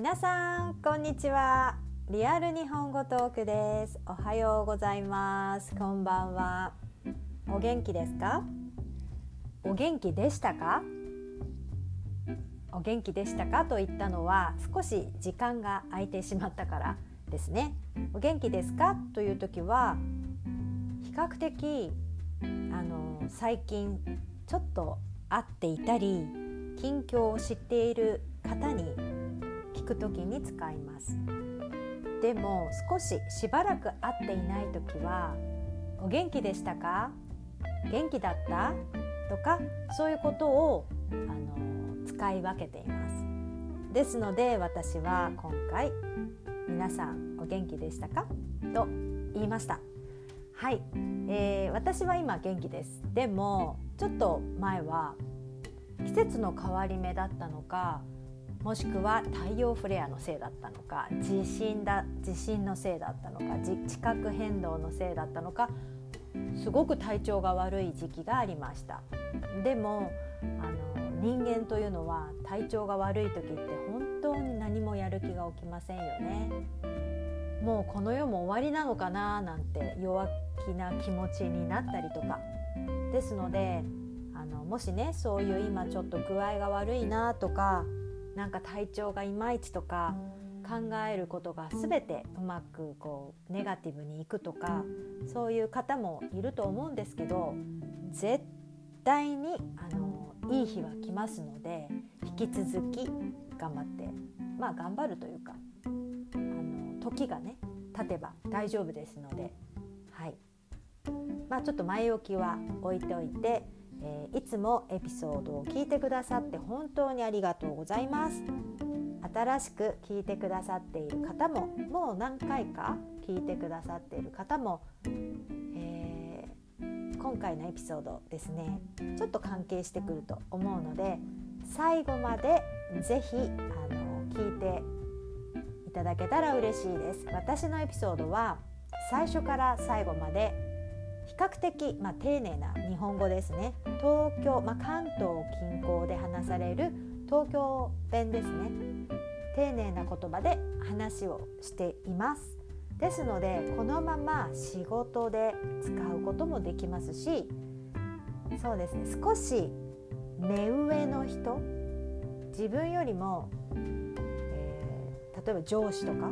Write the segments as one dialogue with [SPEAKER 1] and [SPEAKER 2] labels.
[SPEAKER 1] 皆さんこんにちは。リアル日本語トークです。おはようございます。こんばんは。お元気ですか？お元気でしたか？お元気でしたか？と言ったのは少し時間が空いてしまったからですね。お元気ですか？という時は比較的あの最近ちょっと会っていたり近況を知っている方にく時に使いますでも少ししばらく会っていない時は「お元気でしたか?」「元気だった?」とかそういうことをあの使い分けていますですので私は今回「皆さんお元気でしたか?」と言いましたはい、えー、私は今元気ですでもちょっと前は季節の変わり目だったのかもしくは太陽フレアのせいだったのか地震だ地震のせいだったのか地殻変動のせいだったのかすごく体調が悪い時期がありました。でもあの人間というのは体調が悪い時って本当に何もやる気が起きませんよね。もうこの世も終わりなのかななんて弱気な気持ちになったりとか。ですのであのもしねそういう今ちょっと具合が悪いなとかなんか体調がいまいちとか考えることが全てうまくこうネガティブにいくとかそういう方もいると思うんですけど絶対にあのいい日は来ますので引き続き頑張ってまあ頑張るというかあの時がね経てば大丈夫ですのではい。まあちょっと前置きは置いておいてえー、いつもエピソードを聞いてくださって本当にありがとうございます。新しく聞いてくださっている方ももう何回か聞いてくださっている方も、えー、今回のエピソードですね。ちょっと関係してくると思うので最後まで是非あの聞いていただけたら嬉しいです。私のエピソードは最初から最後まで比較的、まあ、丁寧な日本語ですね。東京、まあ、関東近郊で話される東京弁ですね。丁寧な言葉で話をしています。ですのでこのまま仕事で使うこともできますしそうですね。少し目上の人自分よりも、えー、例えば上司とか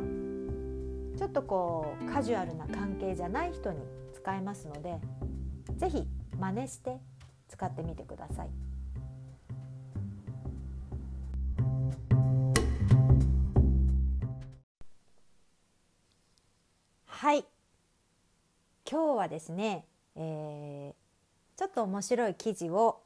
[SPEAKER 1] ちょっとこうカジュアルな関係じゃない人に使えますので是非真似して使ってみてください。はい。今日はですね、えー、ちょっと面白い記事を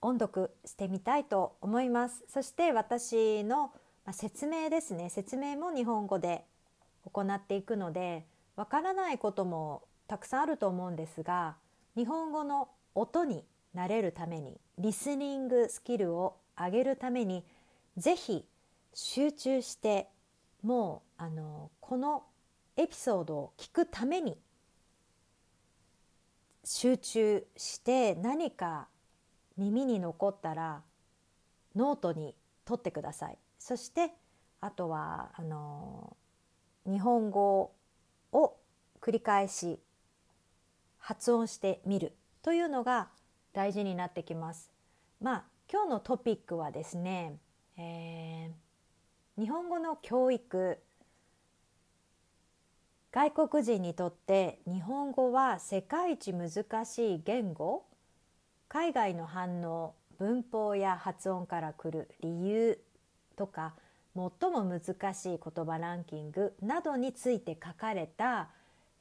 [SPEAKER 1] 音読してみたいと思います。そして私の説明ですね。説明も日本語で行っていくのでわからないこともたくさんあると思うんですが日本語の音に慣れるためにリスニングスキルを上げるためにぜひ集中してもうあのこのエピソードを聞くために集中して何か耳に残ったらノートに取ってください。そしてあとはあの日本語を繰り返し発音してみる。というのが大事になってきます。まあ今日のトピックはですね、えー、日本語の教育外国人にとって日本語は世界一難しい言語海外の反応文法や発音からくる理由とか最も難しい言葉ランキングなどについて書かれた、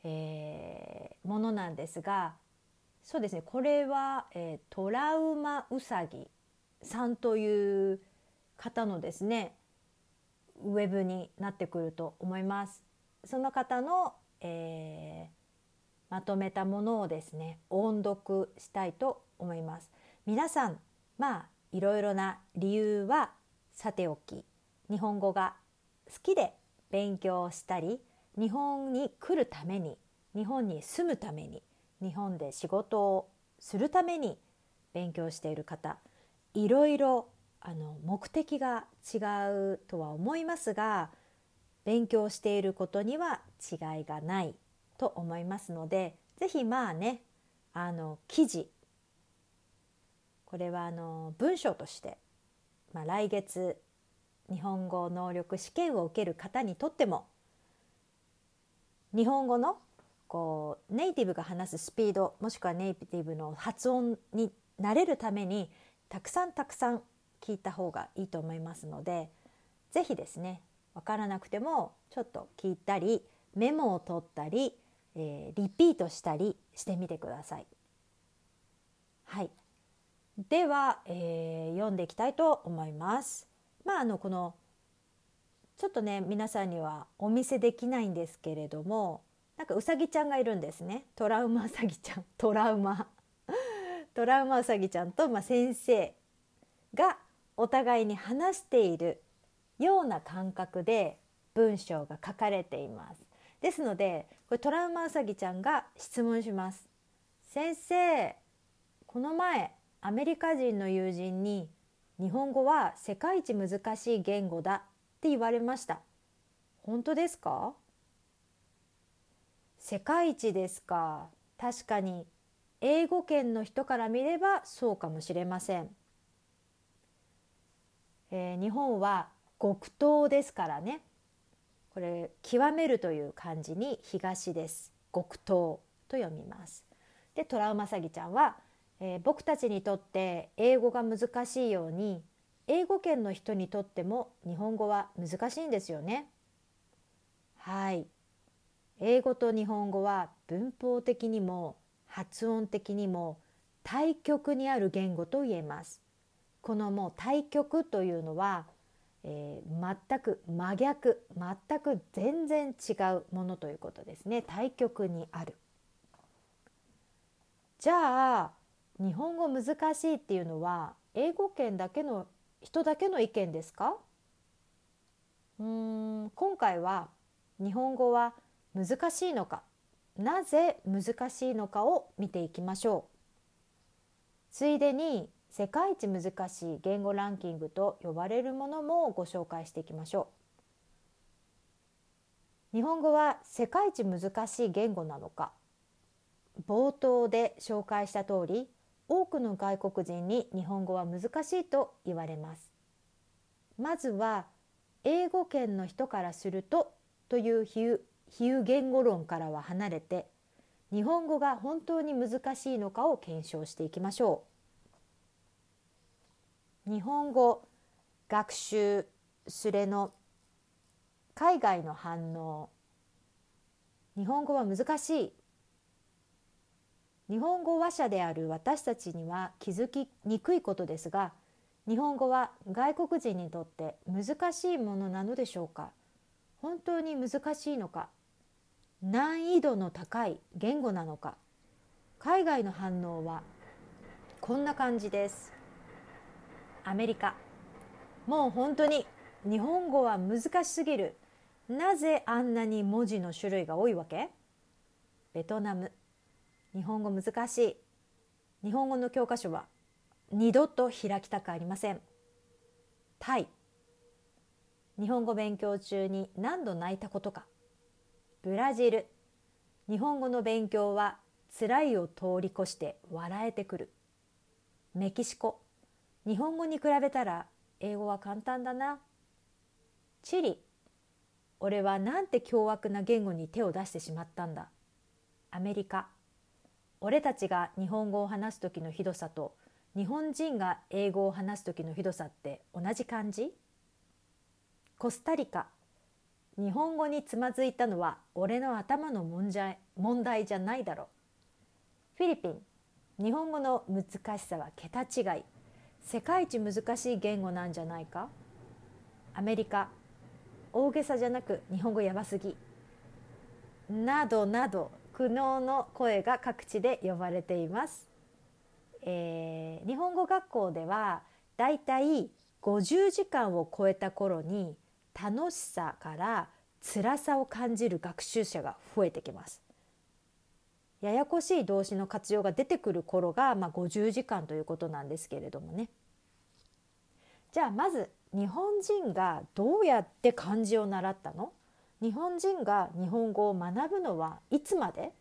[SPEAKER 1] えー、ものなんですがそうですねこれは、えー、トラウマウサギさんという方のですねウェブになってくると思います。その方の、えー、まとめたものをですね音読したいと思います。皆さんまあいろいろな理由はさておき日本語が好きで勉強したり日本に来るために日本に住むために日本で仕事をするために勉強している方いろいろあの目的が違うとは思いますが勉強していることには違いがないと思いますので是非まあねあの記事これはあの文章として、まあ、来月日本語能力試験を受ける方にとっても日本語のこうネイティブが話すスピードもしくはネイティブの発音になれるためにたくさんたくさん聞いた方がいいと思いますので是非ですね分からなくてもちょっと聞いたりメモを取ったり、えー、リピートしたりしてみてください。はい、では、えー、読んでいきたいと思います。まああのこのちょっとね皆さんにはお見せできないんですけれどもなんかうさぎちゃんがいるんですね。トラウマうさぎちゃん。トラウマ。トラウマうさぎちゃんと、まあ、先生がお互いに話しているような感覚で文章が書かれています。ですのでこれトラウマうさぎちゃんが質問します。先生この前アメリカ人の友人に日本語は世界一難しい言語だって言われました。本当ですか？世界一ですか。確かに英語圏の人から見ればそうかもしれません、えー、日本は極東ですからね。これ極めるという漢字に東です。極東と読みます。でトラウマサギちゃんは、えー、僕たちにとって英語が難しいように英語圏の人にとっても日本語は難しいんですよね。はい。英語と日本語は文法的にも発音的にも対極にある言語と言えます。このもう対極というのは、えー、全く真逆全く全然違うものということですね。対極にある。じゃあ日本語難しいっていうのは英語圏だけの人だけの意見ですか？うん今回は日本語は難しいのか？なぜ難しいのかを見ていきましょう。ついでに世界一難しい言語ランキングと呼ばれるものもご紹介していきましょう。日本語は世界一難しい言語なのか？冒頭で紹介した通り多くの外国人に日本語は難しいと言われます。まずは英語圏の人からするとという比喩。比喩言語論からは離れて日本語が本当に難しいのかを検証していきましょう。日本語学習すれの海外の反応。日本語は難しい。日本語話者である私たちには気づきにくいことですが日本語は外国人にとって難しいものなのでしょうか？本当に難しいのか？難易度の高い言語なのか。海外の反応はこんな感じです。アメリカ。もう本当に日本語は難しすぎる。なぜあんなに文字の種類が多いわけ？ベトナム。日本語難しい。日本語の教科書は二度と開きたくありません。タイ。日本語勉強中に何度泣いたことか。ブラジル。日本語の勉強は辛いを通り越して笑えてくる。メキシコ。日本語に比べたら英語は簡単だな。チリ。俺はなんて凶悪な言語に手を出してしまったんだ。アメリカ。俺たちが日本語を話す時のひどさと日本人が英語を話す時のひどさって同じ感じ？コスタリカ。日本語につまずいたのは俺の頭の問題問題じゃないだろう。フィリピン日本語の難しさは桁違い。世界一難しい言語なんじゃないか？アメリカ大げさじゃなく日本語やばすぎ。などなど苦悩の声が各地で呼ばれています。えー、日本語学校ではだいたい50時間を超えた頃に楽しさから辛さを感じる学習者が増えてきます。ややこしい動詞の活用が出てくる頃が、まあ、50時間ということなんですけれどもね。じゃあまず日本人がどうやって漢字を習ったの？日本人が日本語を学ぶのはいつまで？っ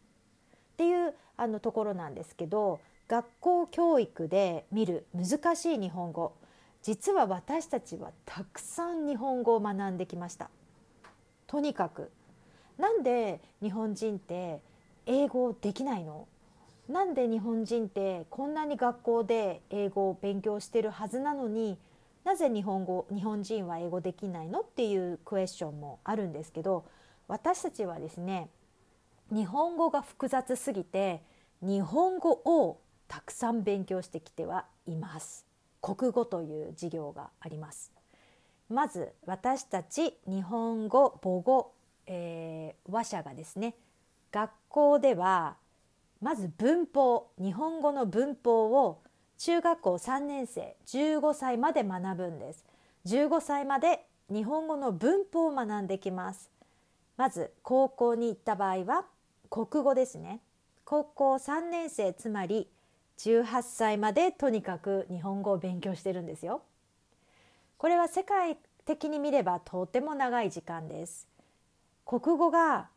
[SPEAKER 1] ていうあのところなんですけど学校教育で見る難しい日本語実は私たちはたくさん日本語を学んできました。とにかく。なんで日本人って英語できないの？なんで日本人ってこんなに学校で英語を勉強してるはずなのになぜ日本語日本人は英語できないの？っていうクエスチョンもあるんですけど私たちはですね日本語が複雑すぎて日本語をたくさん勉強してきてはいます。国語という授業があります。まず私たち日本語母語、えー、話者がですね学校ではまず文法日本語の文法を中学校3年生15歳まで学ぶんです。15歳まで日本語の文法を学んできます。まず高校に行った場合は国語ですね。高校3年生つまり18歳までとにかく日本語を勉強してるんですよこれは世界的に見ればとても長い時間です国語が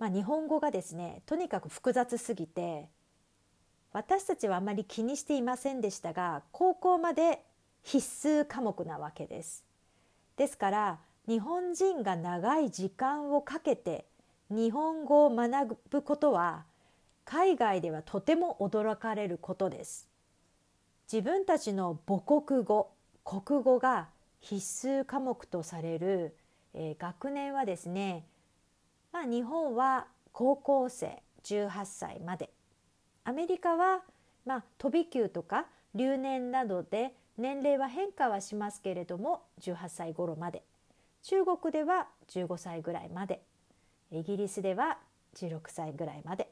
[SPEAKER 1] まあ、日本語がですねとにかく複雑すぎて私たちはあまり気にしていませんでしたが高校まで必須科目なわけです。ですから日本人が長い時間をかけて日本語を学ぶことは海外ではとても驚かれることです。自分たちの母国語国語が必須科目とされる、えー、学年はですねまあ、日本は高校生18歳まで。アメリカは、まあ、飛び級とか留年などで年齢は変化はしますけれども18歳頃まで。中国では15歳ぐらいまで。イギリスでは16歳ぐらいまで。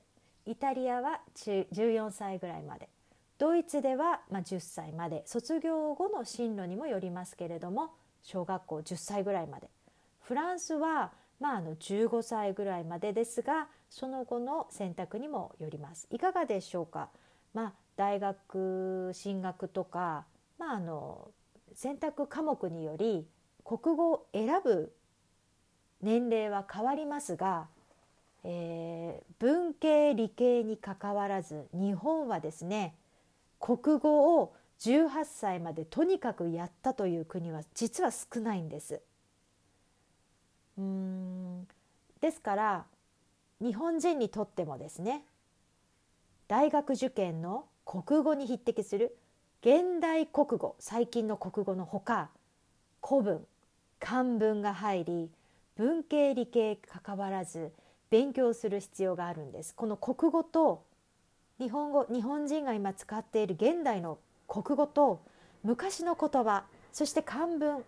[SPEAKER 1] イタリアは14歳ぐらいまで。ドイツではま10歳まで。卒業後の進路にもよりますけれども小学校10歳ぐらいまで。フランスはまあ、あの15歳ぐらいまでですがその後の選択にもよります。いかがでしょうか、まあ、大学進学とか、まあ、あの選択科目により国語を選ぶ年齢は変わりますが、えー、文系理系にかかわらず日本はですね国語を18歳までとにかくやったという国は実は少ないんです。うんですから日本人にとってもですね大学受験の国語に匹敵する現代国語最近の国語のほか古文漢文が入り文系理系かかわらず勉強する必要があるんですこの国語と日本語日本人が今使っている現代の国語と昔の言葉そして漢文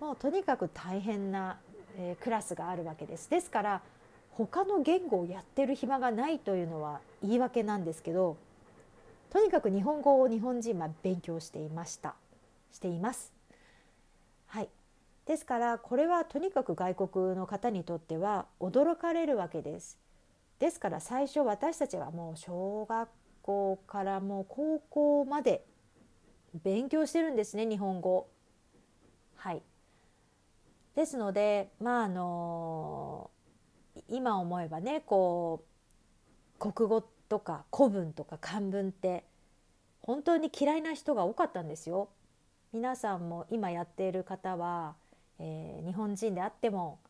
[SPEAKER 1] もうとにかく大変なえー、クラスがあるわけです。ですから他の言語をやってる暇がないというのは言い訳なんですけどとにかく日本語を日本人は勉強していましたしています。ですからこれはとにかく外国の方にとっては驚かれるわけです。ですから最初私たちはもう小学校からもう高校まで勉強してるんですね日本語。はいですのでまああの今思えばねこう国語とか古文とか漢文って本当に嫌いな人が多かったんですよ。皆さんも今やっている方は、えー、日本人であっても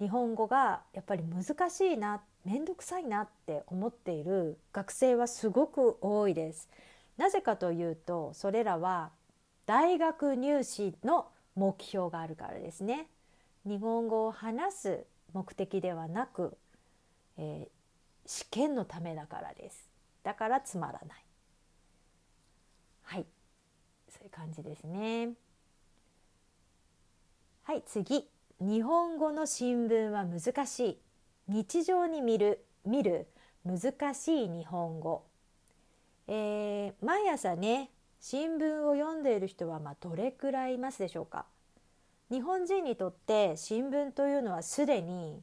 [SPEAKER 1] 日本語がやっぱり難しいな面倒くさいなって思っている学生はすごく多いです。なぜかというとそれらは大学入試の目標があるからですね。日本語を話す目的ではなく、えー、試験のためだからです。だからつまらない。はい、そういう感じですね。はい、次。日本語の新聞は難しい。日常に見る見る難しい日本語。えー、毎朝ね新聞を読んでいる人はまあどれくらいいますでしょうか日本人にとって新聞というのはすでに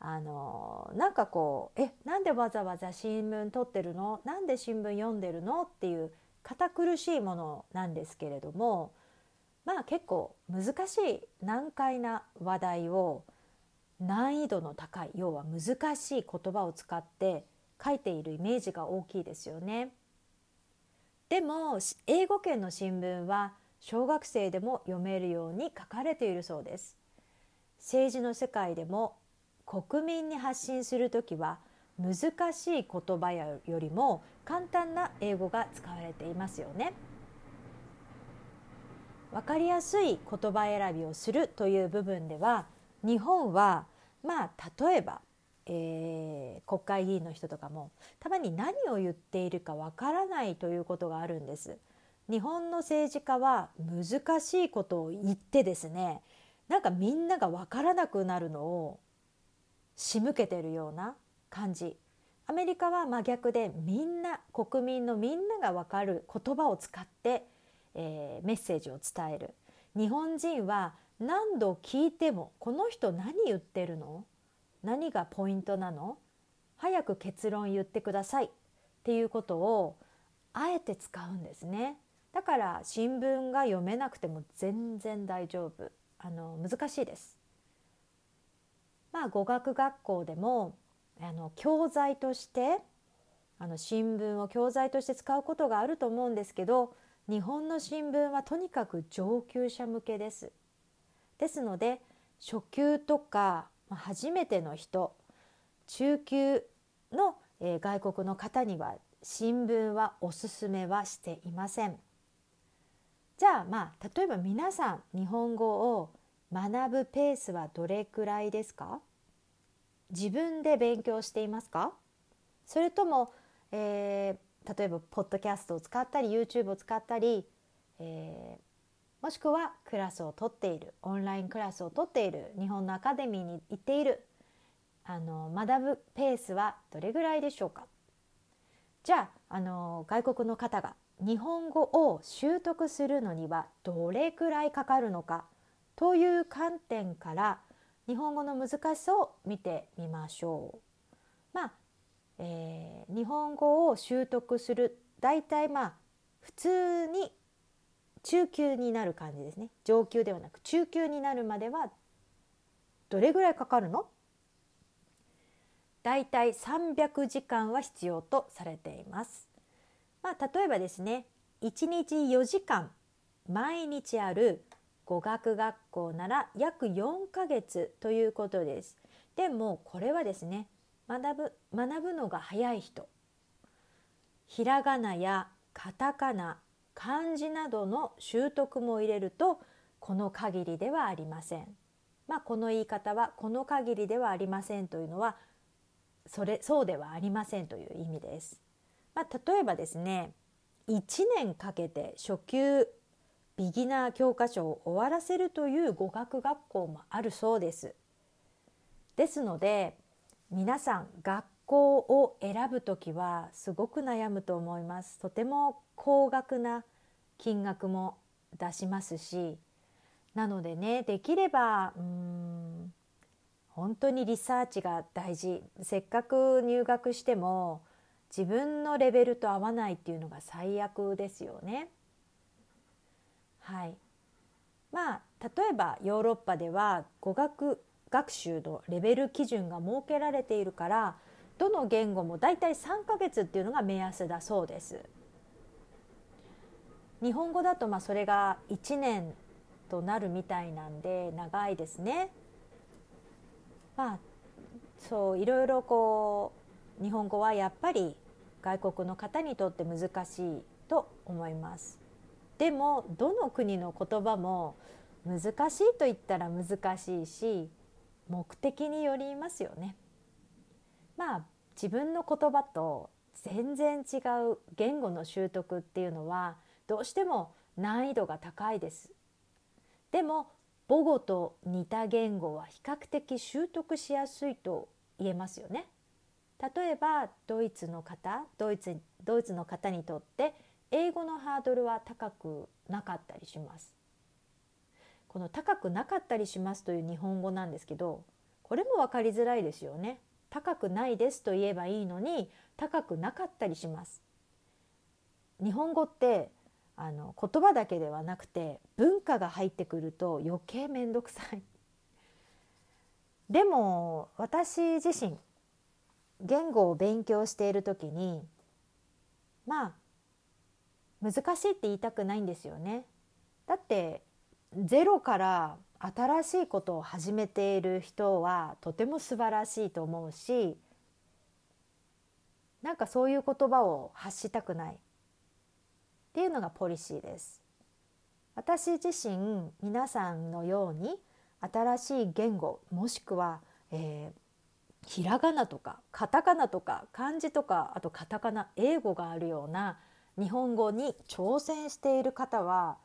[SPEAKER 1] あのなんかこう「えなんでわざわざ新聞取ってるの？なんで新聞読んでるの?」っていう堅苦しいものなんですけれどもまあ結構難しい難解な話題を難易度の高い要は難しい言葉を使って書いているイメージが大きいですよね。でも英語圏の新聞は小学生でも読めるように書かれているそうです。政治の世界でも国民に発信する時は難しい言葉よりも簡単な英語が使われていますよね。分かりやすい言葉選びをするという部分では日本はまあ例えば、えー、国会議員の人とかもたまに何を言っているかわからないということがあるんです。日本の政治家は難しいことを言ってですねなんかみんなが分からなくなるのを仕向けてるような感じアメリカは真逆でみんな国民のみんなが分かる言葉を使って、えー、メッセージを伝える。日本人は何度聞いてもこの人何言ってるの？何がポイントなの？早く結論言ってください。っていうことをあえて使うんですね。だから新聞が読めなくても全然大丈夫。あの難しいです。まあ語学学校でもあの教材としてあの新聞を教材として使うことがあると思うんですけど日本の新聞はとにかく上級者向けです。ですので初級とか初めての人中級の、え外国の方には新聞はおすすめはしていません。じゃあまあ例えば皆さん日本語を学ぶペースはどれくらいですか？自分で勉強していますか？それとも、えー、例えばポッドキャストを使ったり YouTube を使ったり、えー、もしくはクラスを取っているオンラインクラスを取っている日本のアカデミーに行っているあの学ぶペースはどれぐらいでしょうか？じゃああの外国の方が日本語を習得するのにはどれくらいかかるのか？という観点から日本語の難しさを見てみましょう。まあえー、日本語を習得する大体まあ普通に中級になる感じですね上級ではなく中級になるまではどれぐらいかかるの？だいたい300時間は必要とされています。まあ、例えばですね1日4時間毎日ある語学学校なら約4ヶ月ということです。でもこれはですね学ぶ学ぶのが早い人ひらがなやカタカナ漢字などの習得も入れるとこの限りではありません。まあ、この言い方はこの限りではありませんというのはそれそうではありませんという意味です。まあ、例えばですね1年かけて初級ビギナー教科書を終わらせるという語学学校もあるそうです。ですので皆さん学校を選ぶ時はすごく悩むと思います。とても高額な金額も出しますしなのでねできればうん本当にリサーチが大事せっかく入学しても自分のレベルと合わないっていうのが最悪ですよね。はい、まあ例えばヨーロッパでは語学学習のレベル基準が設けられているからどの言語もだいたい3ヶ月っていうのが目安だそうです。日本語だとまあそれが1年となるみたいなんで長いですね。まあそういろいろこう日本語はやっぱり外国の方にとって難しいと思います。でもどの国の言葉も難しいと言ったら難しいし目的によりますよね。まあ自分の言葉と全然違う言語の習得っていうのはどうしても難易度が高いです。でも母語と似た言語は比較的習得しやすいと言えますよね。例えばドイツの方ドイツドイツの方にとって英語のハードルは高くなかったりします。この高くなかったりしますという日本語なんですけどこれも分かりづらいですよね。高くないですと言えばいいのに高くなかったりします。日本語ってあの言葉だけではなくて文化が入ってくると余計面倒くさい。でも私自身言語を勉強している時にまあ難しいって言いたくないんですよね。だってゼロから新しいことを始めている人はとても素晴らしいと思うしなんかそういう言葉を発したくないっていうのがポリシーです。私自身皆さんのように新しい言語もしくは、えー、ひらがなとかカタカナとか漢字とかあとカタカナ英語があるような日本語に挑戦している方は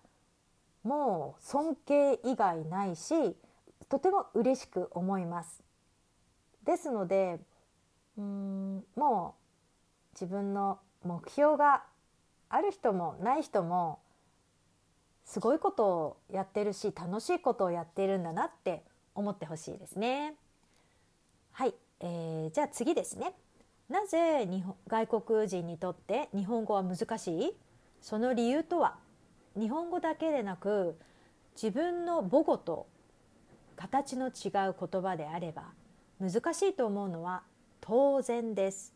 [SPEAKER 1] もう尊敬以外ないしとても嬉しく思います。ですのでうんもう自分の目標がある人もない人もすごいことをやってるし楽しいことをやっているんだなって思ってほしいですね。はい、えー、じゃあ次ですね。なぜ日本外国人にとって日本語は難しい？その理由とは？日本語だけでなく自分の母語と形の違う言葉であれば難しいと思うのは当然です。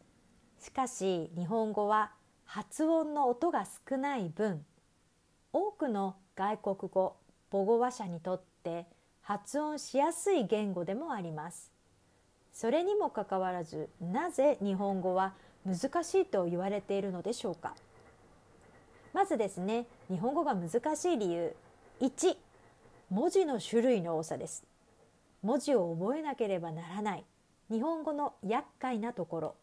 [SPEAKER 1] しかし日本語は発音の音が少ない分多くの外国語母語話者にとって発音しやすい言語でもありますそれにもかかわらずなぜ日本語は難しいと言われているのでしょうか？まずですね日本語が難しい理由。1文字の種類の多さです。文字を覚えなければならない。日本語の厄介なところ。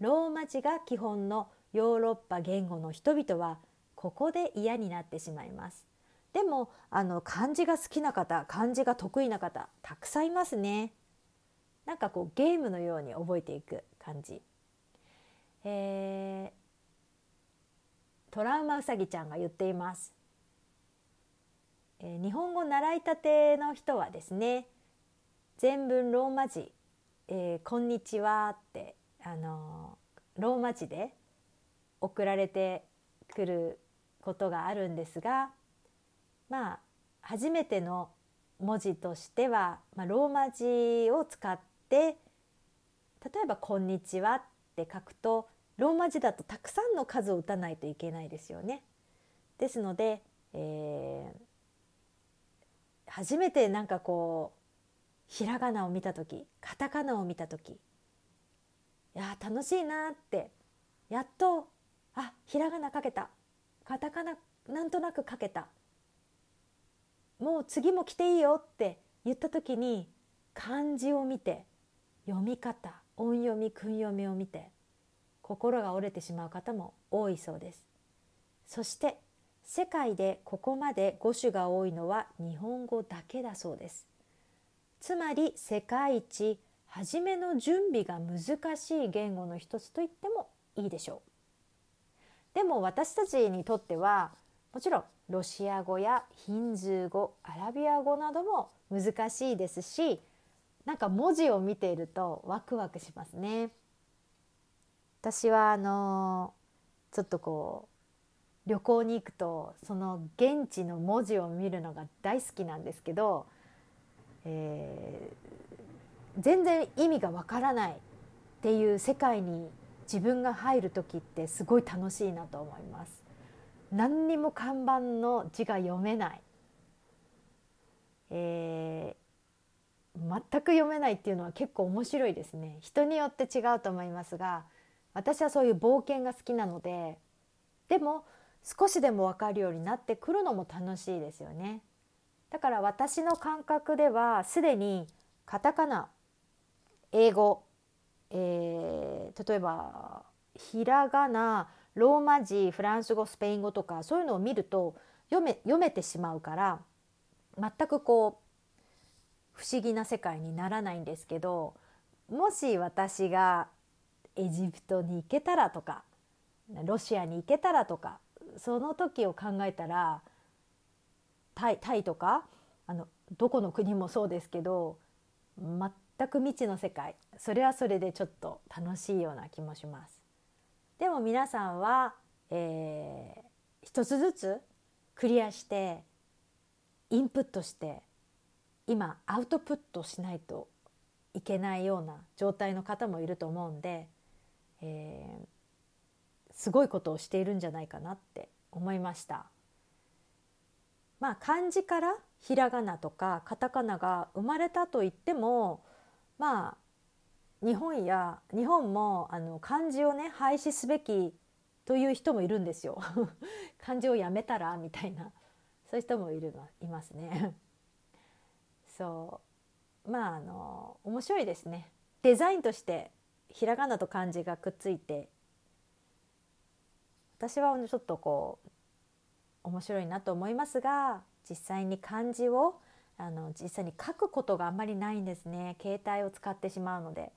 [SPEAKER 1] ローマ字が基本のヨーロッパ言語の人々はここで嫌になってしまいます。でもあの漢字が好きな方漢字が得意な方たくさんいますね。なんかこうゲームのように覚えていく感じ、えー、トラウマうさぎちゃんが言っています、えー、日本語習いたての人はですね全文ローマ字、えー、こんにちはってあのローマ字で送られてくることがあるんですがまあ初めての文字としては、まあ、ローマ字を使って例えば「こんにちは」って書くとローマ字だとたくさんの数を打たないといけないですよね。ですので、えー、初めてなんかこうひらがなを見た時カタカナを見た時いや楽しいなってやっとあひらがな書けたカタカナなんとなく書けたもう次も来ていいよって言った時に漢字を見て読み方音読み訓読みを見て心が折れてしまう方も多いそうです。そして世界でここまで語種が多いのは日本語だけだそうです。つまり世界一初めの準備が難しい言語の一つと言ってもいいでしょう。でも私たちにとってはもちろんロシア語やヒンズー語アラビア語なども難しいですしなんか文字を見ているとワクワクしますね。私はあのちょっとこう旅行に行くとその現地の文字を見るのが大好きなんですけど、えー、全然意味がわからないっていう世界に自分が入る時ってすごい楽しいなと思います。何にも看板の字が読めない、えー、全く読めないっていうのは結構面白いですね人によって違うと思いますが私はそういう冒険が好きなのででも少しでも分かるようになってくるのも楽しいですよね。だから私の感覚ではすでにカタカナ英語えー、例えばひらがなローマ字フランス語スペイン語とかそういうのを見ると読め読めてしまうから全くこう不思議な世界にならないんですけどもし私がエジプトに行けたらとかロシアに行けたらとかその時を考えたらタイタイとかあのどこの国もそうですけど全く未知の世界それはそれでちょっと楽しいような気もします。でも皆さんは、え一つずつクリアしてインプットして今アウトプットしないといけないような状態の方もいると思うんで、えー、すごいことをしているんじゃないかなって思いました。まあ漢字からひらがなとかカタカナが生まれたといってもまあ日本や日本もあの漢字をね廃止すべきという人もいるんですよ。漢字をやめたらみたいな。そういう人もいるいますね。そう。まああの面白いですね。デザインとしてひらがなと漢字がくっついて私はちょっとこう面白いなと思いますが実際に漢字をあの実際に書くことがあんまりないんですね携帯を使ってしまうので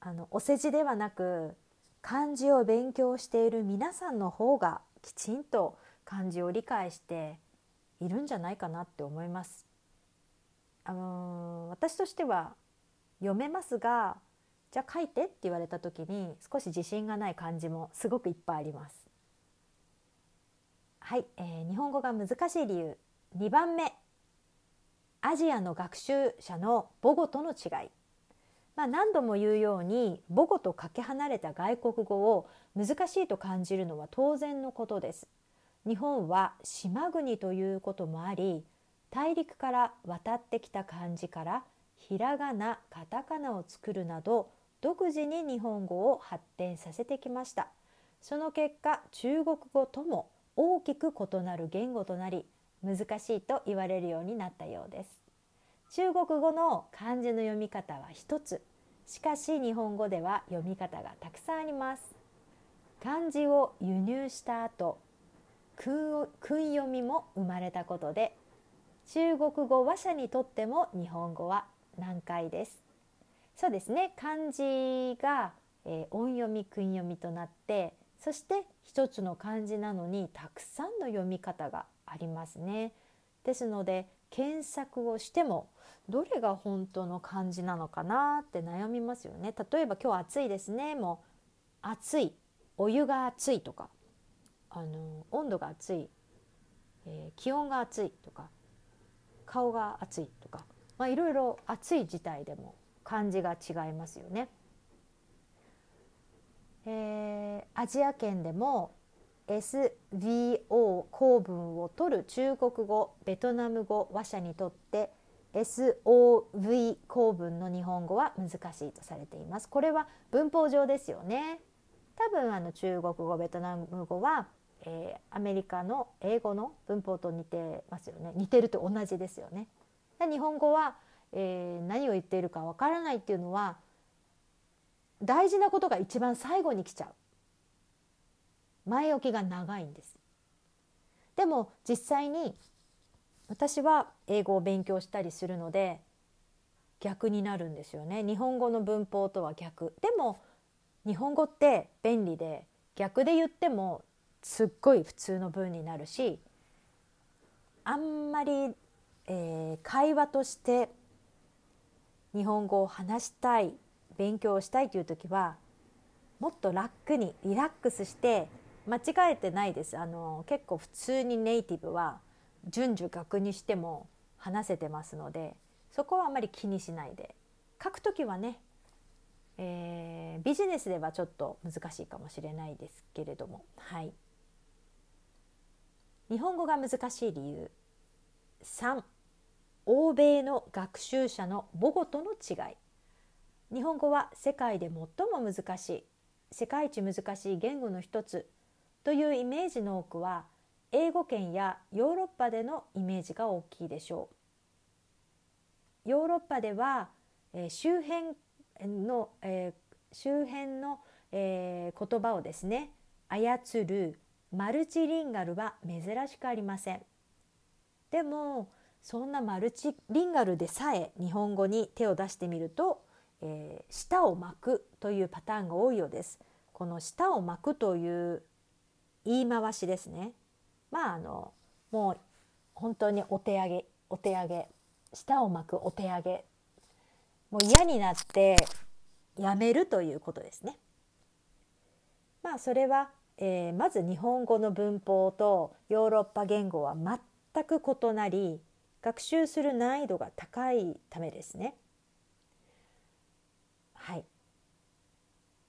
[SPEAKER 1] あのお世辞ではなく漢字を勉強している皆さんの方がきちんと漢字を理解しているんじゃないかなって思います。あの私としては読めますがじゃあ書いてって言われた時に少し自信がない漢字もすごくいっぱいあります。はい、えー、日本語が難しい理由。2番目。アジアの学習者の母語との違い、まあ、何度も言うように母語とかけ離れた外国語を難しいと感じるのは当然のことです。日本は島国ということもあり大陸から渡ってきた漢字からひらがなカタカナを作るなど独自に日本語を発展させてきました。その結果中国語とも大きく異なる言語となり難しいと言われるようになったようです。中国語の漢字の読み方は一つ。しかし日本語では読み方がたくさんあります。漢字を輸入した後訓読みも生まれたことで中国語話者にとっても日本語は難解です。そうですね漢字が、えー、音読み訓読みとなってそして一つの漢字なのにたくさんの読み方がありますね。ですので検索をしてもどれが本当の漢字なのかなって悩みますよね。例えば今日暑いですね。もう暑い、お湯が熱いとか、あの温度が熱い、えー、気温が熱いとか、顔が熱いとか、まあいろいろ暑い自体でも漢字が違いますよね。えー、アジア圏でも SVO 構文を取る中国語ベトナム語話者にとって SOV 構文の日本語は難しいとされています。これは文法上ですよね。多分あの中国語ベトナム語は、えー、アメリカの英語の文法と似てますよね。似てると同じですよね。日本語は、えー、何を言っているかわからないっていうのは大事なことが一番最後に来ちゃう。前置きが長いんです。でも実際に私は英語を勉強したりするので逆になるんですよね。日本語の文法とは逆。でも日本語って便利で逆で言ってもすっごい普通の文になるしあんまり、えー、会話として日本語を話したい勉強したいという時はもっと楽にリラックスして間違えてないです。あの結構普通にネイティブは順序逆にしても話せてますのでそこはあまり気にしないで。書く時はね、えー、ビジネスではちょっと難しいかもしれないですけれどもはい。日本語が難しい理由。3欧米の学習者の母語との違い日本語は世界で最も難しい世界一難しい言語の一つというイメージの多くは英語圏やヨーロッパでのイメージが大きいでしょう。ヨーロッパでは、えー、周辺の、えー、周辺の、えー、言葉をですね操るマルチリンガルは珍しくありません。でもそんなマルチリンガルでさえ日本語に手を出してみるとえー、舌を巻くというパターンが多いようです。この舌を巻くという言い回しですね。まああのもう本当にお手上げお手上げ舌を巻くお手上げもう嫌になってやめるということですね。まあそれは、えー、まず日本語の文法とヨーロッパ言語は全く異なり学習する難易度が高いためですね。はい、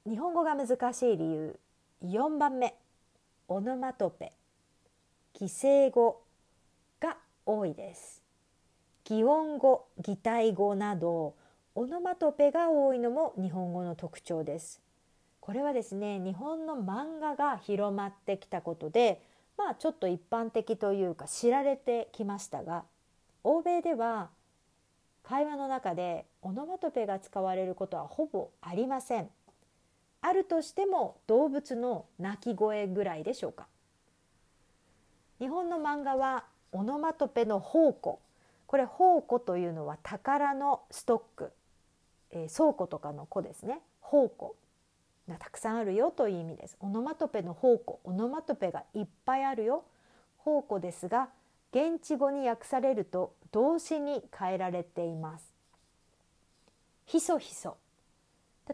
[SPEAKER 1] 日本語が難しい理由4番目。オノマトペ。擬声語が多いです。擬音語擬態語などオノマトペが多いのも日本語の特徴です。これはですね日本の漫画が広まってきたことでまあちょっと一般的というか知られてきましたが欧米では会話の中でオノマトペが使われることはほぼありません。あるとしても動物の鳴き声ぐらいでしょうか。日本の漫画はオノマトペの宝庫。これ宝庫というのは宝のストック、えー、倉庫とかの庫ですね。宝庫がたくさんあるよという意味です。オノマトペの宝庫。オノマトペがいっぱいあるよ。宝庫ですが現地語に訳されると動詞に変えられています。ひそひそ。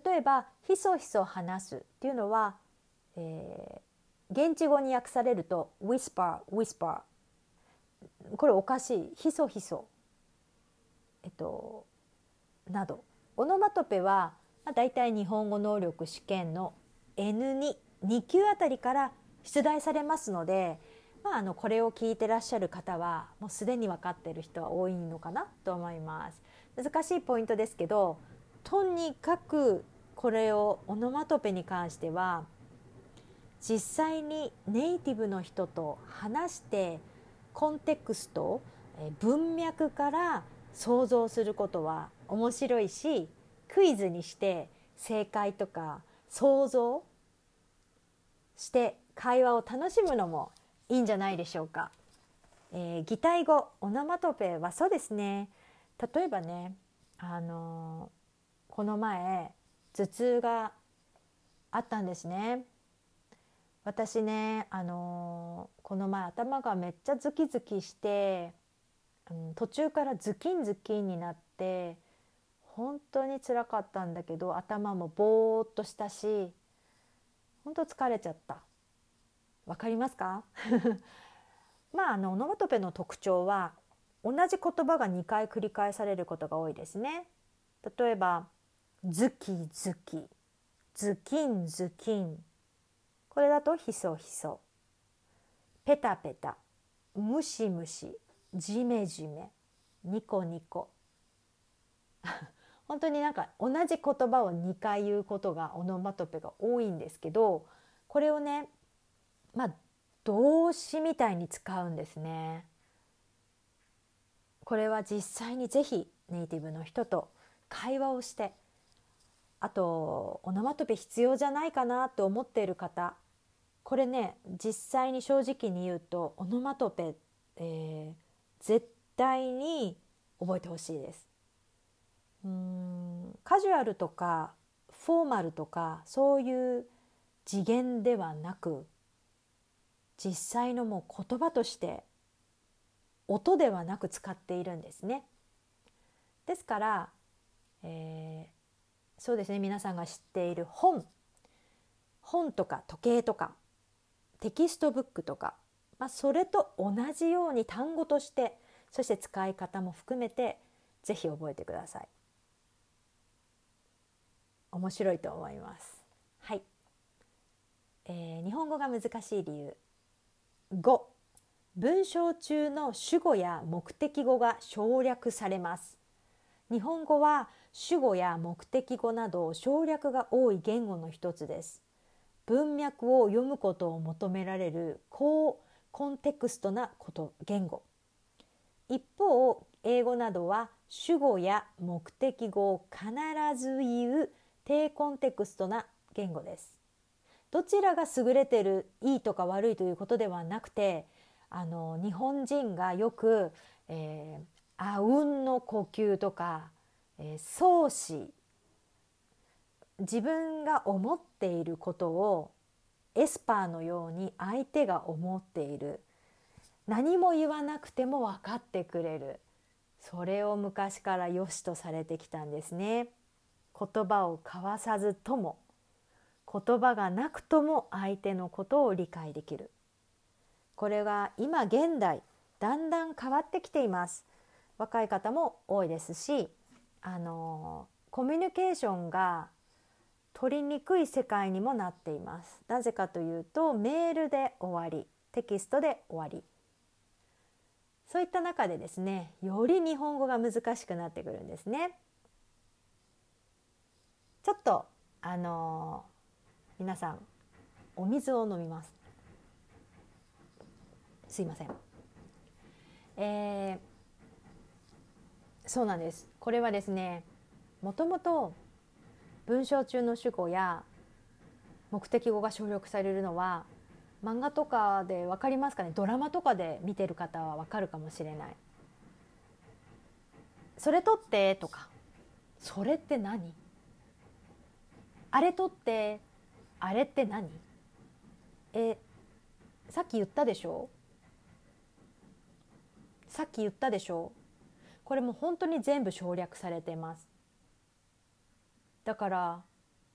[SPEAKER 1] 例えばひそひそ話すっていうのは、えー、現地語に訳されると whisper whisper これおかしい。ひそひそ。えっとなど。オノマトペは、まあ、大体日本語能力試験の N22 級あたりから出題されますのでまあ、あのこれを聞いてらっしゃる方はもうすでに分かってる人は多いのかなと思います。難しいポイントですけどとにかくこれをオノマトペに関しては実際にネイティブの人と話してコンテクスト文脈から想像することは面白いしクイズにして正解とか想像して会話を楽しむのもいいんじゃないでしょうか。えー、擬態語オノマトペはそうですね。例えばねあのー、この前頭痛があったんですね。私ねあのー、この前頭がめっちゃズキズキして、うん、途中からズキンズキンになって本当につらかったんだけど頭もぼーっとしたし本当疲れちゃった。わかりますか？まああのオノマトペの特徴は同じ言葉が2回繰り返されることが多いですね。例えばズキズキズキンズキン。これだとひそひそ。ペタペタ。ムシムシ。ジメジメ。ニコニコ。本当になんか同じ言葉を2回言うことがオノマトペが多いんですけどこれをねまあ動詞みたいに使うんですね。これは実際にぜひネイティブの人と会話をしてあとオノマトペ必要じゃないかなと思っている方これね実際に正直に言うとオノマトペ、えー、絶対に覚えてほしいです。うんカジュアルとかフォーマルとかそういう次元ではなく実際のもう言葉として音ではなく使っているんですね。ですから、えー、そうですね皆さんが知っている本本とか時計とかテキストブックとか、まあ、それと同じように単語としてそして使い方も含めてぜひ覚えてください。面白いと思います。はい、えー、日本語が難しい理由5文章中の主語や目的語が省略されます。日本語は主語や目的語など省略が多い言語の一つです。文脈を読むことを求められる高コンテクストなこと言語。一方英語などは主語や目的語を必ず言う低コンテクストな言語です。どちらが優れてるいいとか悪いということではなくてあの日本人がよく、えー、あうんの呼吸とか、えー、創始自分が思っていることをエスパーのように相手が思っている。何も言わなくても分かってくれる。それを昔から良しとされてきたんですね。言葉を交わさずとも。言葉がなくとも相手のことを理解できる。これが今現代だんだん変わってきています。若い方も多いですしあのコミュニケーションが取りにくい世界にもなっています。なぜかというとメールで終わりテキストで終わり。そういった中でですねより日本語が難しくなってくるんですね。ちょっとあのー、皆さんお水を飲みます。すいません。えー、そうなんです。これはですねもともと文章中の主語や目的語が省略されるのは漫画とかで分かりますかね？ドラマとかで見てる方は分かるかもしれない。それ取ってとか。それって何？あれ取ってあれって何？えさっき言ったでしょ？さっき言ったでしょ？これも本当に全部省略されてます。だから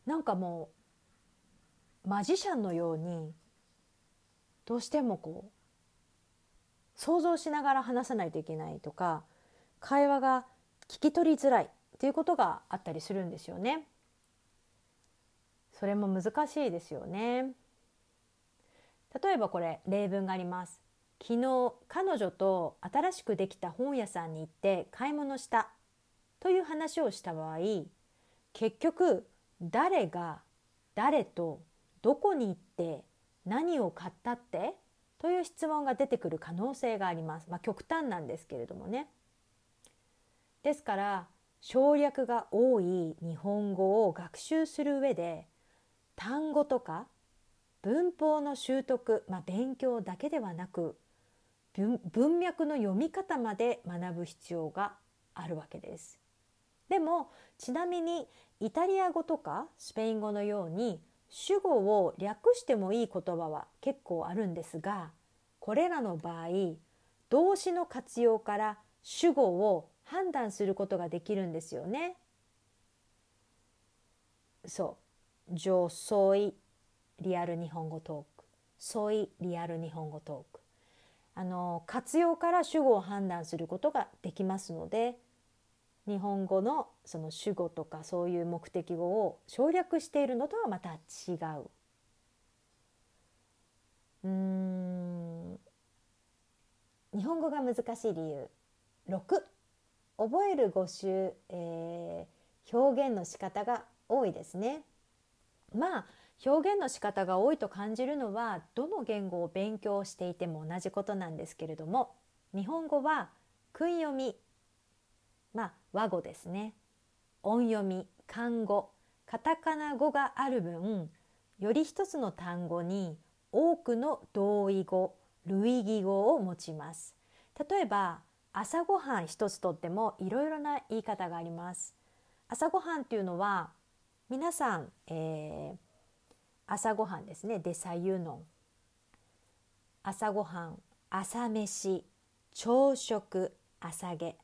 [SPEAKER 1] なんかもうマジシャンのようにどうしてもこう想像しながら話さないといけないとか会話が聞き取りづらいっていうことがあったりするんですよね。それも難しいですよね。例えばこれ例文があります。昨日彼女と新しくできた本屋さんに行って買い物したという話をした場合結局誰が誰とどこに行って何を買ったって？という質問が出てくる可能性があります。まあ、極端なんですけれどもね。ですから省略が多い日本語を学習する上で単語とか文法の習得、まあ、勉強だけではなく文脈の読み方まで学ぶ必要があるわけです。でもちなみにイタリア語とかスペイン語のように主語を略してもいい言葉は結構あるんですがこれらの場合動詞の活用から主語を判断することができるんですよね。そう、女ソイリアル日本語トーク、ソイリアル日本語トーク。あの活用から主語を判断することができますので日本語のその主語とかそういう目的語を省略しているのとはまた違う。うん日本語が難しい理由6覚える語習、えー、表現の仕方が多いですね。まあ表現の仕方が多いと感じるのはどの言語を勉強していても同じことなんですけれども日本語は訓読みまあ和語ですね。音読み漢語カタカナ語がある分より一つの単語に多くの同意語類義語を持ちます。例えば朝ごはん一つとってもいろいろな言い方があります。朝ごはんっていうのは皆さん、えー、朝ごはんですね。デサユノン朝ごはん朝飯朝食朝げ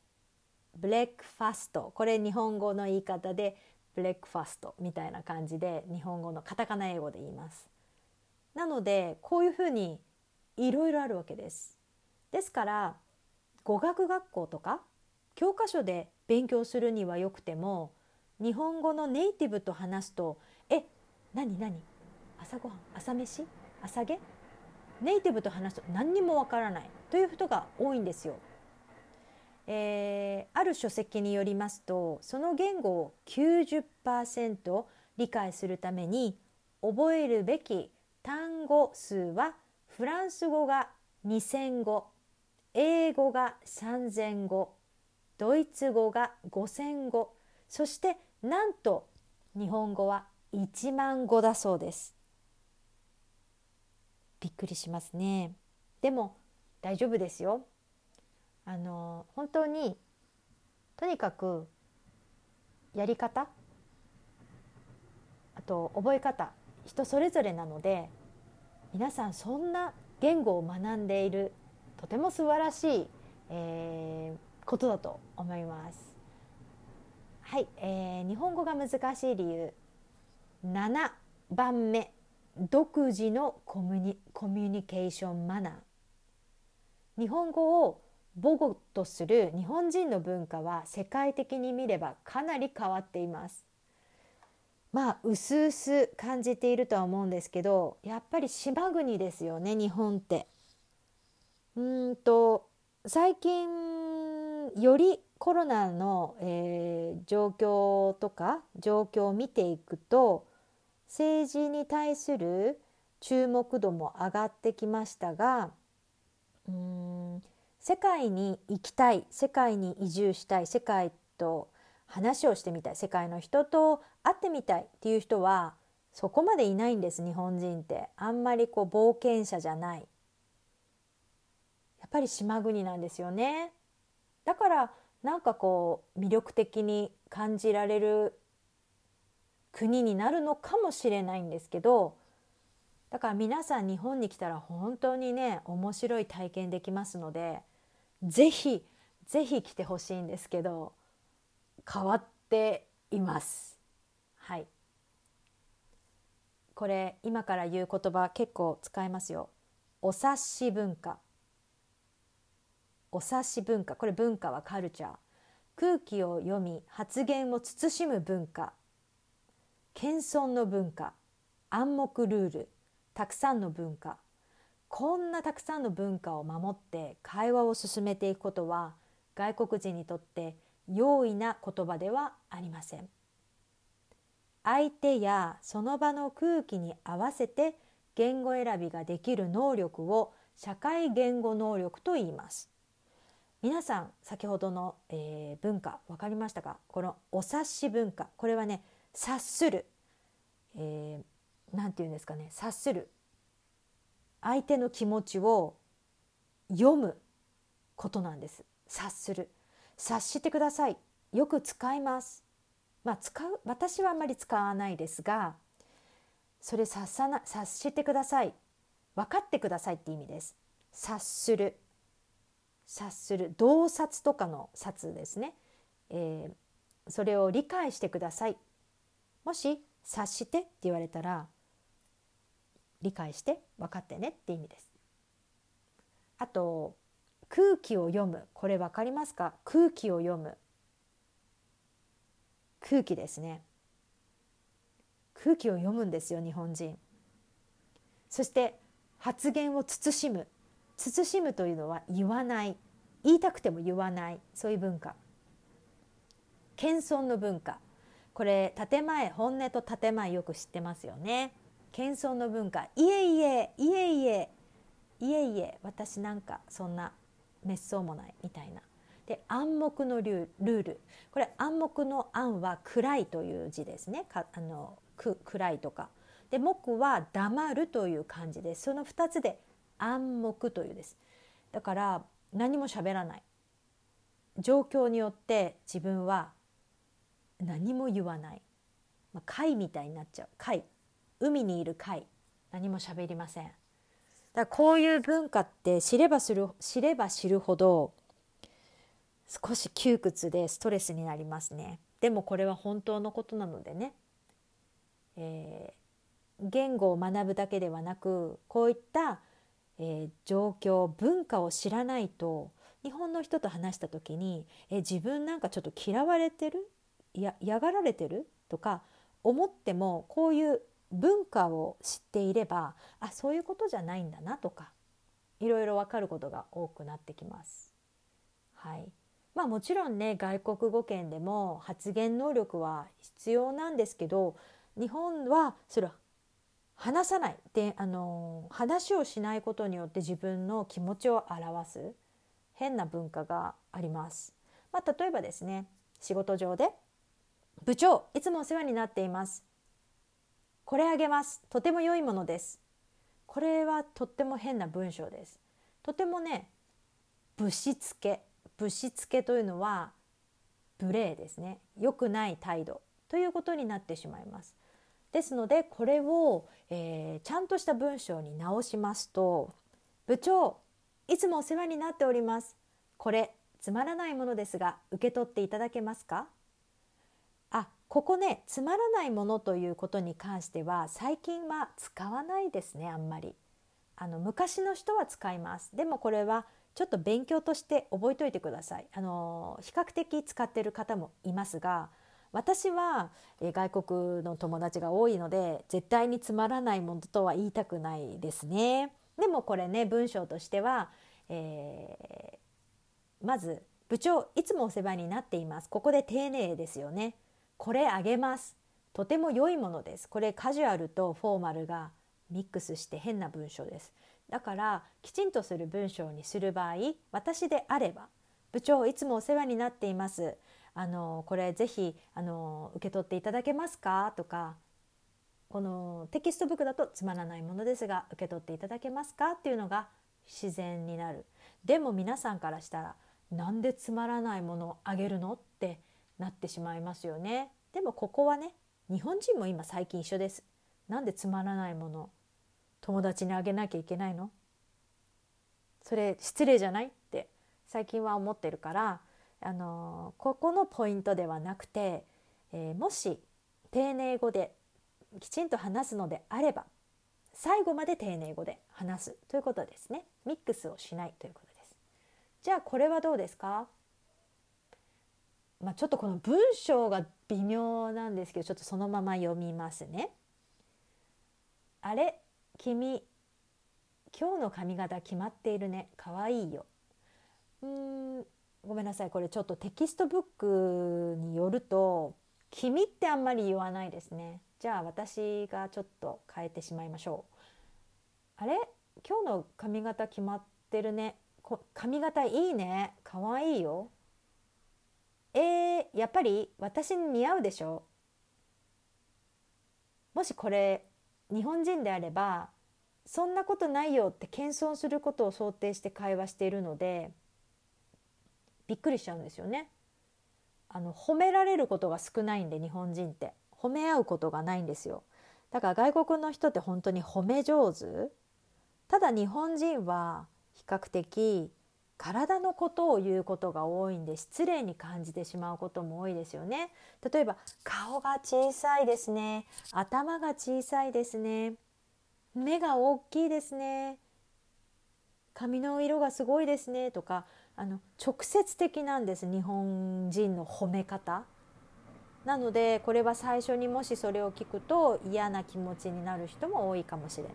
[SPEAKER 1] ブレックファスト。これ日本語の言い方でブレックファストみたいな感じで日本語のカタカナ英語で言います。なのでこういうふうにいろいろあるわけです。ですから語学学校とか教科書で勉強するにはよくても日本語のネイティブと話すと「え何何？朝ごはん朝飯？朝げ?」ネイティブと話すと何にもわからないという人が多いんですよ。えー、ある書籍によりますとその言語を90%理解するために覚えるべき単語数はフランス語が2,000語英語が3,000語ドイツ語が5,000語そしてなんと日本語は1万語だそうです。びっくりしますね。でも大丈夫ですよ。あの本当にとにかくやり方あと覚え方人それぞれなので皆さんそんな言語を学んでいるとても素晴らしい、えー、ことだと思います。はい、えー、日本語が難しい理由。7番目。独自のコミュニコミュニケーションマナー。日本語を母語とする日本人の文化は世界的に見ればかなり変わっています。まあうすうす感じているとは思うんですけどやっぱり島国ですよね日本って。うんと最近よりコロナの、えー、状況とか状況を見ていくと政治に対する注目度も上がってきましたがうん世界に行きたい世界に移住したい世界と話をしてみたい世界の人と会ってみたいっていう人はそこまでいないんです日本人って。あんまりこう冒険者じゃない。やっぱり島国なんですよね。だからなんかこう魅力的に感じられる国になるのかもしれないんですけどだから皆さん日本に来たら本当にね面白い体験できますのでぜひぜひ来てほしいんですけど変わっています。はいこれ今から言う言葉結構使えますよ。お察し文化お察し文化。これ文化はカルチャー。空気を読み発言を慎む文化。謙遜の文化。暗黙ルール。たくさんの文化。こんなたくさんの文化を守って会話を進めていくことは外国人にとって容易な言葉ではありません。相手やその場の空気に合わせて言語選びができる能力を社会言語能力と言います。皆さん先ほどの、えー、文化分かりましたか？このお察し文化。これはね察する。何、えー、て言うんですかね？察する。相手の気持ちを読むことなんです。察する。察してください。よく使います。まあ使う私はあんまり使わないですがそれ察さな察してください。分かってくださいって意味です。察する。察する洞察とかの察ですね、えー、それを理解してください。もし察してって言われたら理解して分かってねって意味です。あと空気を読む。これ分かりますか？空気を読む。空気ですね。空気を読むんですよ日本人。そして発言を慎む。慎むというのは言わない。言いたくても言わない。そういう文化。謙遜の文化。これ建前本音と建前よく知ってますよね。謙遜の文化。いえいえいえいえいえいえ私なんかそんな滅相もないみたいな。で暗黙のルール。これ暗黙の暗は暗いという字ですね。かあの暗いとか。で黙は黙るという漢字です。その2つで暗黙というです。だから何も喋らない。状況によって自分は何も言わない、まあ、貝みたいになっちゃう。貝。海にいる貝。何も喋りません。だからこういう文化って知ればする知れば知るほど少し窮屈でストレスになりますね。でもこれは本当のことなのでね、えー、言語を学ぶだけではなくこういったえー、状況文化を知らないと日本の人と話した時に「え自分なんかちょっと嫌われてる？や嫌がられてる?」とか思ってもこういう文化を知っていればあそういうことじゃないんだなとかいろいろ分かることが多くなってきます。はいまあ、もちろんね外国語圏でも発言能力は必要なんですけど日本はそれは話さないであの話をしないことによって自分の気持ちを表す変な文化があります。まあ、例えばですね仕事上で「部長いつもお世話になっています」「これあげますとても良いものです」これはとっても変な文章です。とてもねぶしつけぶしつけというのは無礼ですね良くない態度ということになってしまいます。ですのでこれを、えー、ちゃんとした文章に直しますと「部長いつもお世話になっております。これつまらないものですが受け取っていただけますか?」あここねつまらないものということに関しては最近は使わないですねあんまりあの昔の人は使いますでもこれはちょっと勉強として覚えておいてくださいあの比較的使ってる方もいますが私は、え外国の友達が多いので絶対につまらないものとは言いたくないですね。でもこれね文章としては、えー、まず部長いつもお世話になっています。ここで丁寧ですよね。これあげます。とても良いものです。これカジュアルとフォーマルがミックスして変な文章です。だからきちんとする文章にする場合私であれば部長いつもお世話になっています。あのこれぜひあの受け取っていただけますか？とかこのテキストブックだとつまらないものですが受け取っていただけますか？っていうのが自然になる。でも皆さんからしたらなんでつまらないものをあげるのってなってしまいますよね。でもここはね日本人も今最近一緒です。なんでつまらないもの友達にあげなきゃいけないの？それ失礼じゃない？って最近は思ってるからあのここのポイントではなくて、えー、もし丁寧語できちんと話すのであれば最後まで丁寧語で話すということですね。ミックスをしないということです。じゃあこれはどうですか？まあ、ちょっとこの文章が微妙なんですけどちょっとそのまま読みますね。あれ君今日の髪型決まっているね。かわいいよ。うんごめんなさい。これちょっとテキストブックによると「君」ってあんまり言わないですね。じゃあ私がちょっと変えてしまいましょう。あれ？今日の髪型決まってるね。髪型いいね。かわいいよ。えー、やっぱり私に似合うでしょ？もしこれ日本人であればそんなことないよって謙遜することを想定して会話しているのでびっくりしちゃうんですよね。あの褒められることが少ないんで日本人って褒め合うことがないんですよ。だから外国の人って本当に褒め上手ただ日本人は比較的体のことを言うことが多いんで失礼に感じてしまうことも多いですよね。例えば顔が小さいですね頭が小さいですね目が大きいですね髪の色がすごいですねとかあの直接的なんです日本人の褒め方。なのでこれは最初にもしそれを聞くと嫌な気持ちになる人も多いかもしれない。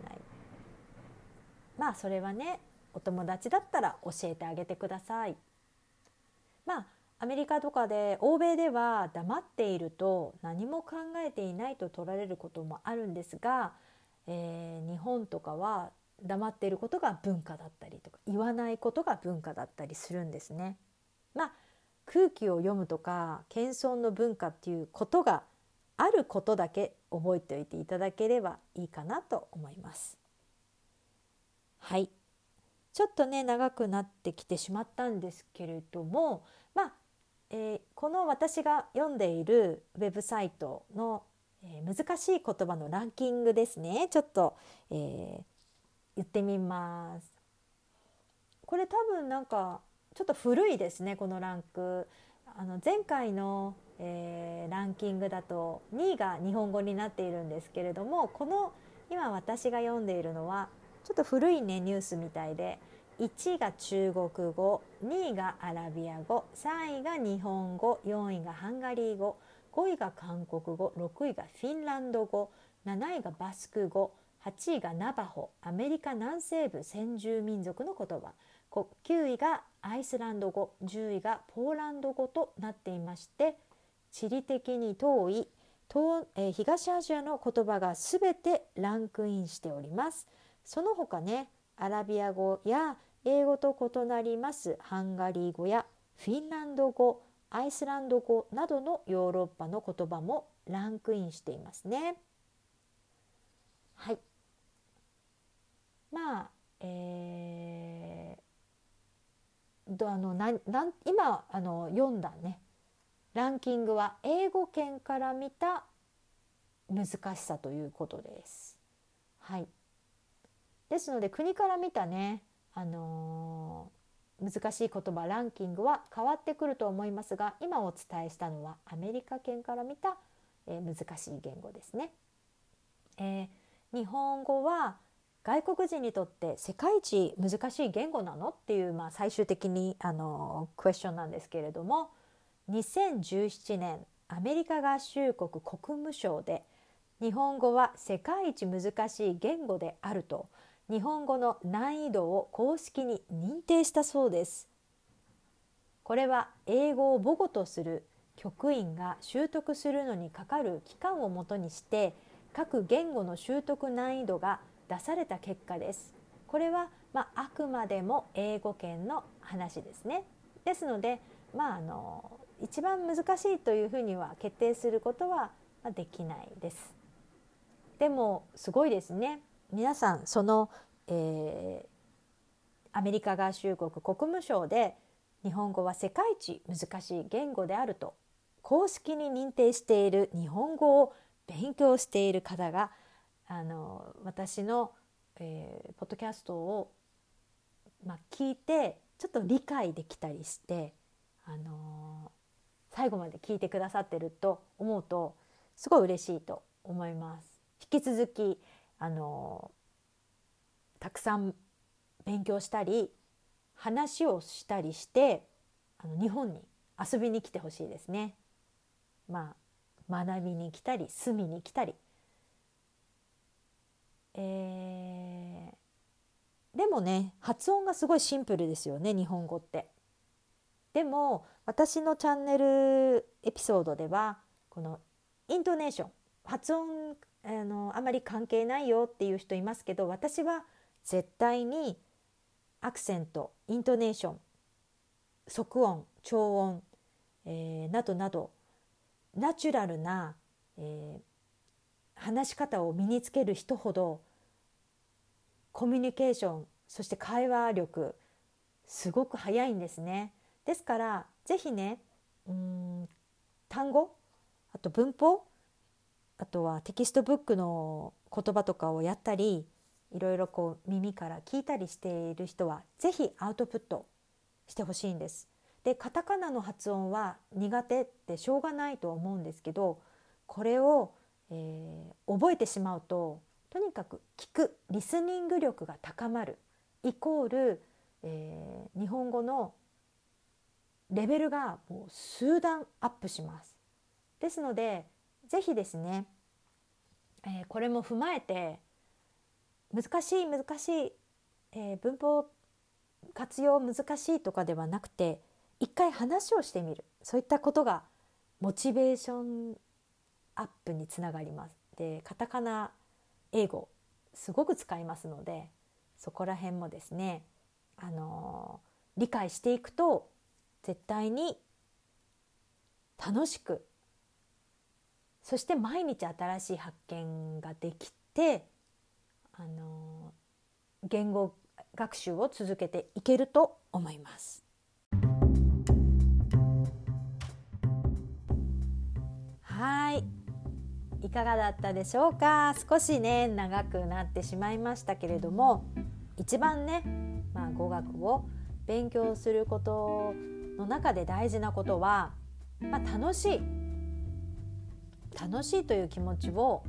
[SPEAKER 1] まあそれはねお友達だったら教えてあげてください。まあアメリカとかで欧米では黙っていると何も考えていないと取られることもあるんですが、えー、日本とかは黙っていることが文化だったりとか言わないことが文化だったりするんですね。まあ空気を読むとか謙遜の文化っていうことがあることだけ覚えておいていただければいいかなと思います。はいちょっとね長くなってきてしまったんですけれどもまあ、えー、この私が読んでいるウェブサイトの、えー、難しい言葉のランキングですねちょっと、えー、言ってみます。これ多分なんかちょっと古いですねこのランク。あの前回の、えー、ランキングだと2位が日本語になっているんですけれどもこの今私が読んでいるのはちょっと古いねニュースみたいで1位が中国語2位がアラビア語3位が日本語4位がハンガリー語5位が韓国語6位がフィンランド語7位がバスク語8位がナバホアメリカ南西部先住民族の言葉9位がアイスランド語10位がポーランド語となっていまして地理的に遠い東,、え、東アジアの言葉が全てランクインしております。その他ねアラビア語や英語と異なりますハンガリー語やフィンランド語アイスランド語などのヨーロッパの言葉もランクインしていますね。はいまあえー、あのなんなん今あの読んだねランキングは英語圏から見た難しさということです。はい、ですので国から見たね、あのー、難しい言葉ランキングは変わってくると思いますが今お伝えしたのはアメリカ圏から見たえー、難しい言語ですね。えー、日本語は外国人にとって世界一難しい言語なのっていう、まあ、最終的にあのクエスチョンなんですけれども2017年アメリカ合衆国国務省で日本語は世界一難しい言語であると日本語の難易度を公式に認定したそうです。これは英語を母語とする局員が習得するのにかかる期間をもとにして各言語の習得難易度が出された結果です。これは、まあ、あくまでも英語圏の話ですね。ですので、まあ、あの一番難しいというふうには決定することはできないです。でもすごいですね。皆さんその、えー、アメリカ合衆国国務省で日本語は世界一難しい言語であると公式に認定している日本語を勉強している方があの私の、えー、ポッドキャストを、まあ、聞いてちょっと理解できたりして、あのー、最後まで聞いてくださってると思うとすごい嬉しいと思います。引き続き、あのー、たくさん勉強したり話をしたりしてあの日本に遊びに来てほしいですね。まあ学びに来たり住みに来たりえー、でもね発音がすごいシンプルですよね日本語って。でも私のチャンネルエピソードではこのイントネーション発音あのあまり関係ないよっていう人いますけど私は絶対にアクセントイントネーション即音超音、えー、などなどナチュラルな、えー、話し方を身につける人ほどコミュニケーションそして会話力すごく早いんですね。ですから是非ねうん単語あと文法あとはテキストブックの言葉とかをやったりいろいろこう耳から聞いたりしている人は是非アウトプットしてほしいんです。でカタカナの発音は苦手ってしょうがないと思うんですけどこれを、えー、覚えてしまうととにかく聞くリスニング力が高まるイコール、えー、日本語のレベルがもう数段アップします。ですので是非ですね、えー、これも踏まえて難しい難しい、えー、文法活用難しいとかではなくて一回話をしてみるそういったことがモチベーションアップにつながります。でカタカナ英語すごく使いますのでそこら辺もですね、あのー、理解していくと絶対に楽しくそして毎日新しい発見ができて、あのー、言語学習を続けていけると思います。はい。いかがだったでしょうか？少しね長くなってしまいましたけれども一番ね、まあ、語学を勉強することの中で大事なことは、まあ、楽しい。楽しいという気持ちを、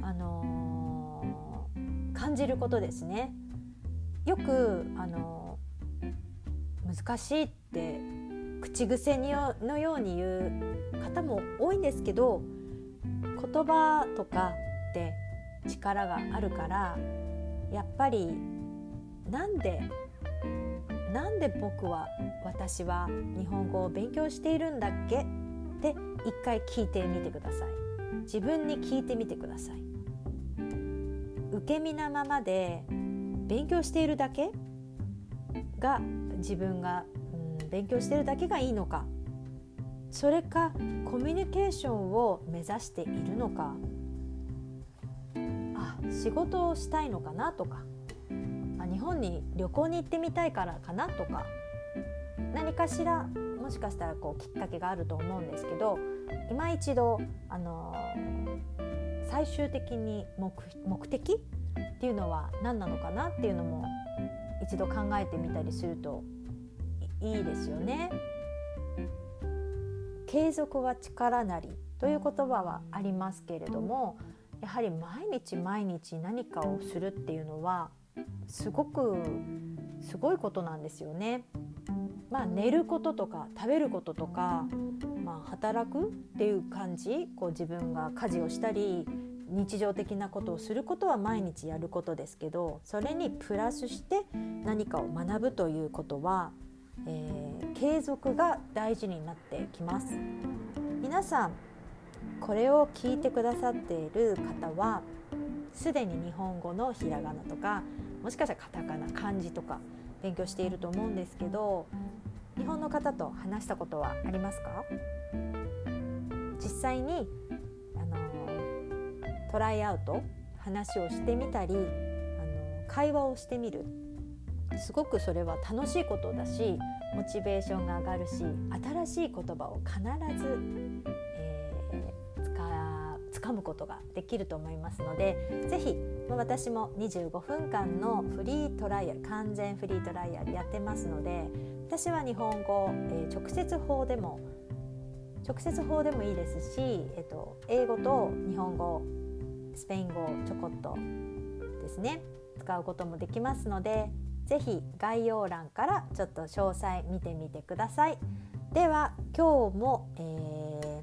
[SPEAKER 1] あのー、感じることですね。よく、あのー、難しいって口癖にのように言う方も多いんですけど言葉とかって力があるからやっぱりなんでなんで僕は私は日本語を勉強しているんだっけ？って一回聞いてみてください。自分に聞いてみてください。受け身なままで勉強しているだけ？が自分が、勉強してるだけがいいのか。それかコミュニケーションを目指しているのか。あ仕事をしたいのかなとか。あ日本に旅行に行ってみたいからかなとか。何かしらもしかしたらこうきっかけがあると思うんですけど今一度、あのー、最終的に目目的っていうのは何なのかなっていうのも一度考えてみたりするといいですよね。継続は力なりという言葉はありますけれどもやはり毎日毎日何かをするっていうのはすごくすごいことなんですよね。まあ、寝ることとか食べることとか、まあ、働くっていう感じこう自分が家事をしたり日常的なことをすることは毎日やることですけどそれにプラスして何かを学ぶということは、えー、継続が大事になってきます。皆さんこれを聞いてくださっている方はすでに日本語のひらがなとかもしかしたらカタカナ漢字とか勉強していると思うんですけど日本の方と話したことはありますか？実際にあのトライアウト話をしてみたりあの会話をしてみるすごくそれは楽しいことだしモチベーションが上がるし新しい言葉を必ず、えー、つかむことができると思いますので是非私も25分間のフリートライアル完全フリートライアルやってますので私は日本語、えー、直接法でも直接法でもいいですし、えっと、英語と日本語スペイン語ちょこっとですね使うこともできますので是非概要欄からちょっと詳細見てみてください。では今日も、えー、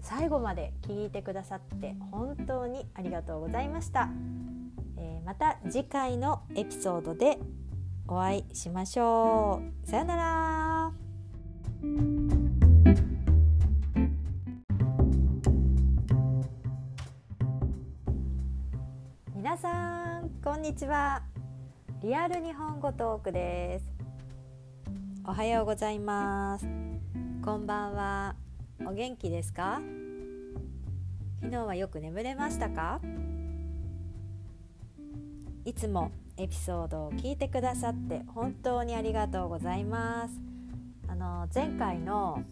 [SPEAKER 1] 最後まで聞いてくださって本当にありがとうございました。えー、また次回のエピソードでお会いしましょう。さよなら。皆さんこんにちは。リアル日本語トークです。おはようございます。こんばんは。お元気ですか？昨日はよく眠れましたか？いつもエピソードを聞いてくださって本当にありがとうございます。あの前回の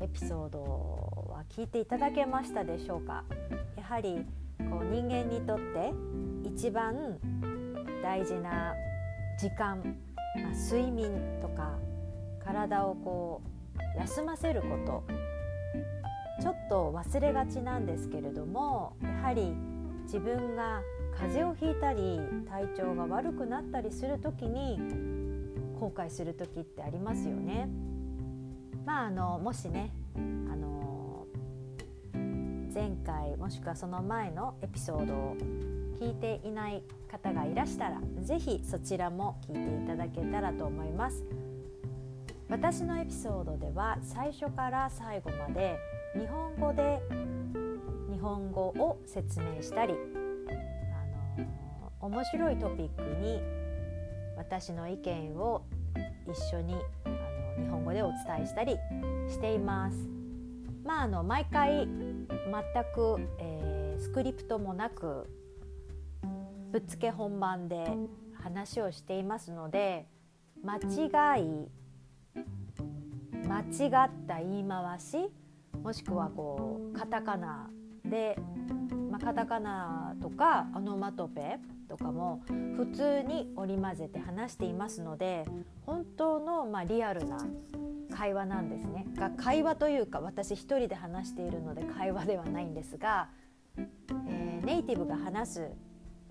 [SPEAKER 1] エピソードは聞いていただけましたでしょうか？やはりこう人間にとって一番大事な時間、まあ、睡眠とか体をこう休ませることちょっと忘れがちなんですけれどもやはり自分が風邪をひいたり体調が悪くなったりする時に後悔する時ってありますよね。まあ、あのもしねあの前回もしくはその前のエピソードを聞いていない方がいらしたら是非そちらも聞いていただけたらと思います私のエピソードでは最初から最後まで日本語で日本語を説明したりあの面白いトピックに私の意見を一緒にあの日本語でお伝えしたりしています。まあ、あの毎回全く、えー、スクリプトもなくぶっつけ本番で話をしていますので間違い間違った言い回しもしくはこうカタカナで、まあ、カタカナとかオノマトペとかも普通に織り交ぜて話していますので本当のまあリアルな会話なんですね。が会話というか私一人で話しているので会話ではないんですが、えー、ネイティブが話す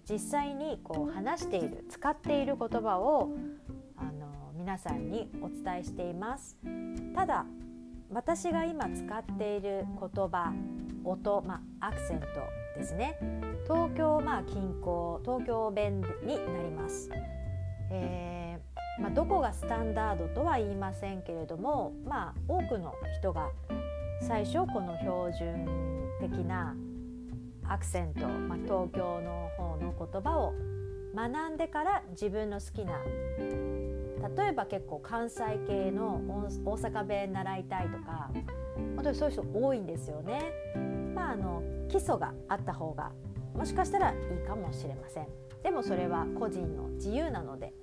[SPEAKER 1] 実際にこう話している使っている言葉をあの皆さんにお伝えしています。ただ私が今使っている言葉音、まあ、アクセントですね。東京、まあ、近郊東京弁になります、えー、まあ、どこがスタンダードとは言いませんけれども、まあ、多くの人が最初この標準的なアクセント、まあ、東京の方の言葉を学んでから自分の好きな例えば結構関西系の大阪弁習いたいとか本当にそういう人多いんですよね。まあ、あの基礎があった方がもしかしたらいいかもしれません。でもそれは個人の自由なので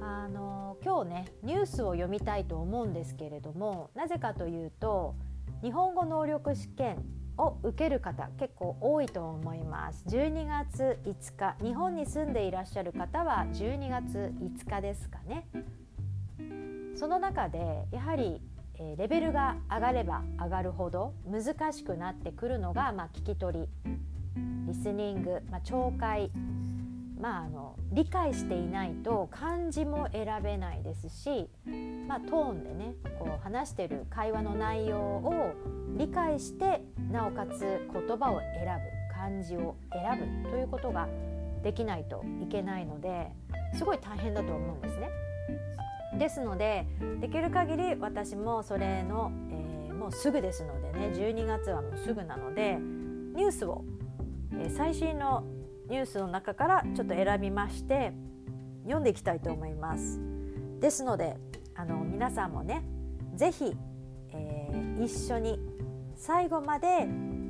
[SPEAKER 1] あの今日ねニュースを読みたいと思うんですけれどもなぜかというと日本語能力試験を受ける方結構多いと思います。12月5日日本に住んでいらっしゃる方は12月5日ですかね。その中でやはり、えレベルが上がれば上がるほど難しくなってくるのが、まあ、聞き取りリスニング、まあ、聴解、まあ、あの理解していないと漢字も選べないですし、まあ、トーンでねこう話してる会話の内容を理解してなおかつ言葉を選ぶ漢字を選ぶということができないといけないのですごい大変だと思うんですね。ですのでできる限り私もそれの、えー、もうすぐですのでね12月はもうすぐなのでニュースを、えー、最新のニュースの中からちょっと選びまして読んでいきたいと思います。ですのであの皆さんもね是非、えー、一緒に最後まで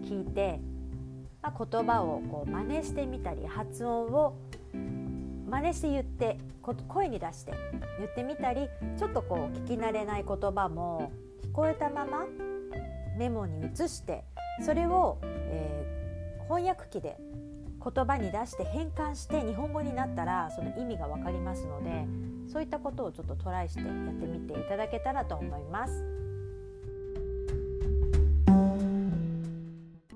[SPEAKER 1] 聞いて、まあ、言葉をこう真似してみたり発音を真似して言って声に出して言ってみたりちょっとこう聞き慣れない言葉も聞こえたままメモに移してそれを、えー、翻訳機で言葉に出して変換して日本語になったらその意味が分かりますのでそういったことをちょっとトライしてやってみていただけたらと思います。